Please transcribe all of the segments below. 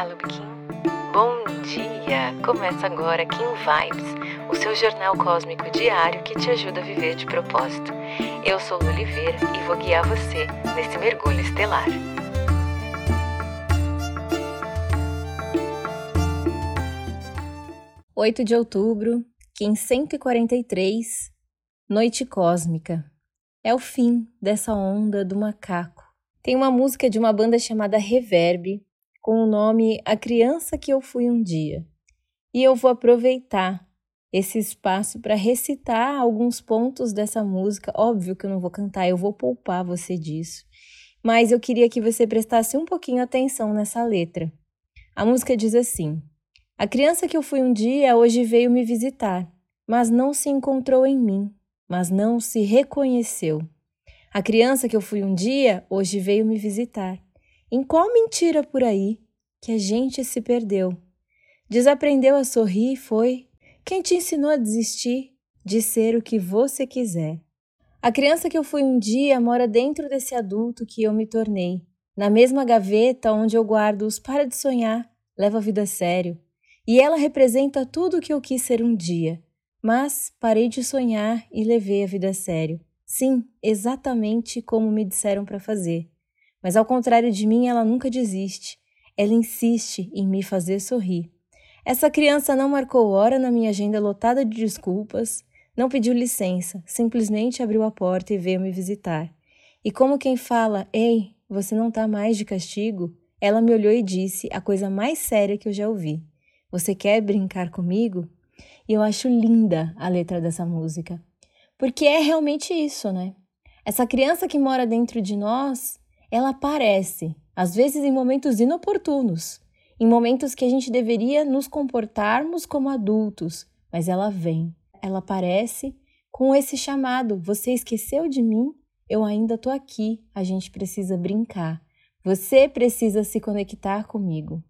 Olá, Lubikin. Bom dia! Começa agora Kim Vibes, o seu jornal cósmico diário que te ajuda a viver de propósito. Eu sou Lu Oliveira e vou guiar você nesse mergulho estelar. Oito de outubro, Kim 143, Noite Cósmica. É o fim dessa onda do macaco. Tem uma música de uma banda chamada Reverb, com o nome A Criança que Eu Fui um Dia. E eu vou aproveitar esse espaço para recitar alguns pontos dessa música. Óbvio que eu não vou cantar, eu vou poupar você disso. Mas eu queria que você prestasse um pouquinho atenção nessa letra. A música diz assim: A criança que eu fui um dia hoje veio me visitar, mas não se encontrou em mim, mas não se reconheceu. A criança que eu fui um dia hoje veio me visitar. Em qual mentira por aí que a gente se perdeu? Desaprendeu a sorrir, foi? Quem te ensinou a desistir de ser o que você quiser? A criança que eu fui um dia mora dentro desse adulto que eu me tornei, na mesma gaveta onde eu guardo os para de sonhar, leva a vida a sério. E ela representa tudo o que eu quis ser um dia, mas parei de sonhar e levei a vida a sério. Sim, exatamente como me disseram para fazer. Mas ao contrário de mim, ela nunca desiste. Ela insiste em me fazer sorrir. Essa criança não marcou hora na minha agenda lotada de desculpas, não pediu licença, simplesmente abriu a porta e veio me visitar. E como quem fala, ei, você não tá mais de castigo, ela me olhou e disse a coisa mais séria que eu já ouvi: Você quer brincar comigo? E eu acho linda a letra dessa música. Porque é realmente isso, né? Essa criança que mora dentro de nós, ela aparece, às vezes em momentos inoportunos, em momentos que a gente deveria nos comportarmos como adultos, mas ela vem, ela aparece com esse chamado: você esqueceu de mim? Eu ainda tô aqui, a gente precisa brincar. Você precisa se conectar comigo.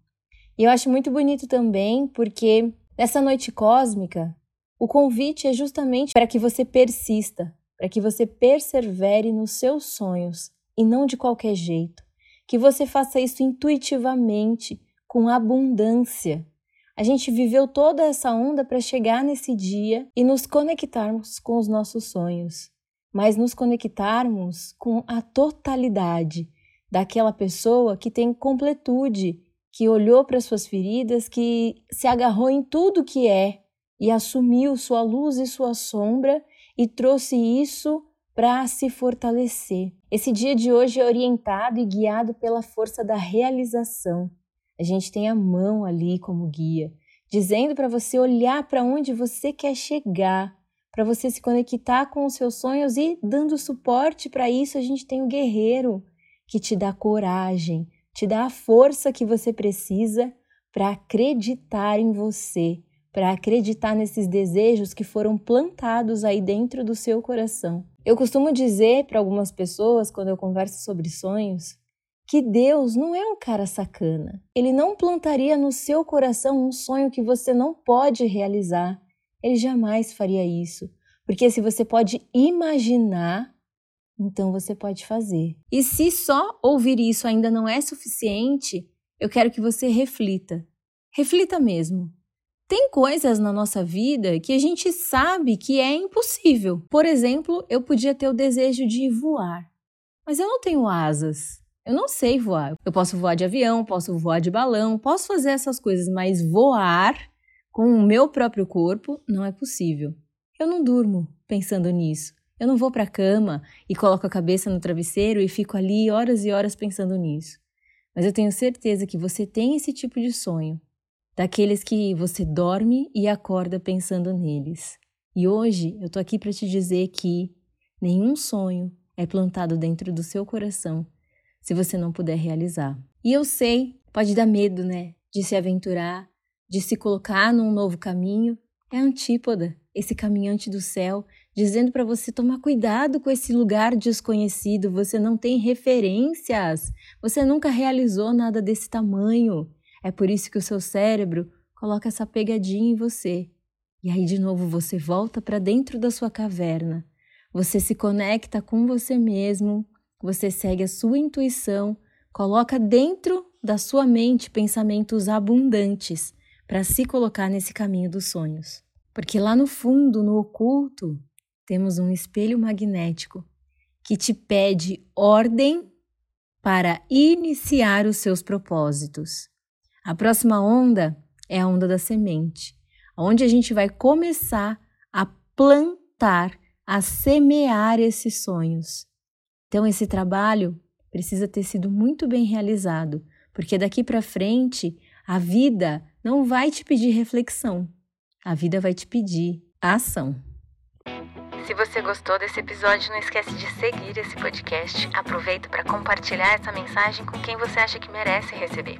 E eu acho muito bonito também porque nessa noite cósmica o convite é justamente para que você persista, para que você persevere nos seus sonhos e não de qualquer jeito. Que você faça isso intuitivamente, com abundância. A gente viveu toda essa onda para chegar nesse dia e nos conectarmos com os nossos sonhos, mas nos conectarmos com a totalidade daquela pessoa que tem completude, que olhou para suas feridas, que se agarrou em tudo que é e assumiu sua luz e sua sombra e trouxe isso para se fortalecer. Esse dia de hoje é orientado e guiado pela força da realização. A gente tem a mão ali como guia, dizendo para você olhar para onde você quer chegar, para você se conectar com os seus sonhos e dando suporte para isso, a gente tem o guerreiro que te dá coragem, te dá a força que você precisa para acreditar em você, para acreditar nesses desejos que foram plantados aí dentro do seu coração. Eu costumo dizer para algumas pessoas, quando eu converso sobre sonhos, que Deus não é um cara sacana. Ele não plantaria no seu coração um sonho que você não pode realizar. Ele jamais faria isso. Porque se você pode imaginar, então você pode fazer. E se só ouvir isso ainda não é suficiente, eu quero que você reflita. Reflita mesmo. Tem coisas na nossa vida que a gente sabe que é impossível. Por exemplo, eu podia ter o desejo de voar, mas eu não tenho asas. Eu não sei voar. Eu posso voar de avião, posso voar de balão, posso fazer essas coisas, mas voar com o meu próprio corpo não é possível. Eu não durmo pensando nisso. Eu não vou para a cama e coloco a cabeça no travesseiro e fico ali horas e horas pensando nisso. Mas eu tenho certeza que você tem esse tipo de sonho daqueles que você dorme e acorda pensando neles. E hoje eu tô aqui para te dizer que nenhum sonho é plantado dentro do seu coração se você não puder realizar. E eu sei, pode dar medo, né, de se aventurar, de se colocar num novo caminho. É antípoda, esse caminhante do céu, dizendo para você tomar cuidado com esse lugar desconhecido, você não tem referências, você nunca realizou nada desse tamanho. É por isso que o seu cérebro coloca essa pegadinha em você. E aí de novo você volta para dentro da sua caverna. Você se conecta com você mesmo, você segue a sua intuição, coloca dentro da sua mente pensamentos abundantes para se colocar nesse caminho dos sonhos. Porque lá no fundo, no oculto, temos um espelho magnético que te pede ordem para iniciar os seus propósitos. A próxima onda é a onda da semente, onde a gente vai começar a plantar, a semear esses sonhos. Então, esse trabalho precisa ter sido muito bem realizado, porque daqui para frente a vida não vai te pedir reflexão, a vida vai te pedir ação. Se você gostou desse episódio, não esquece de seguir esse podcast. Aproveita para compartilhar essa mensagem com quem você acha que merece receber.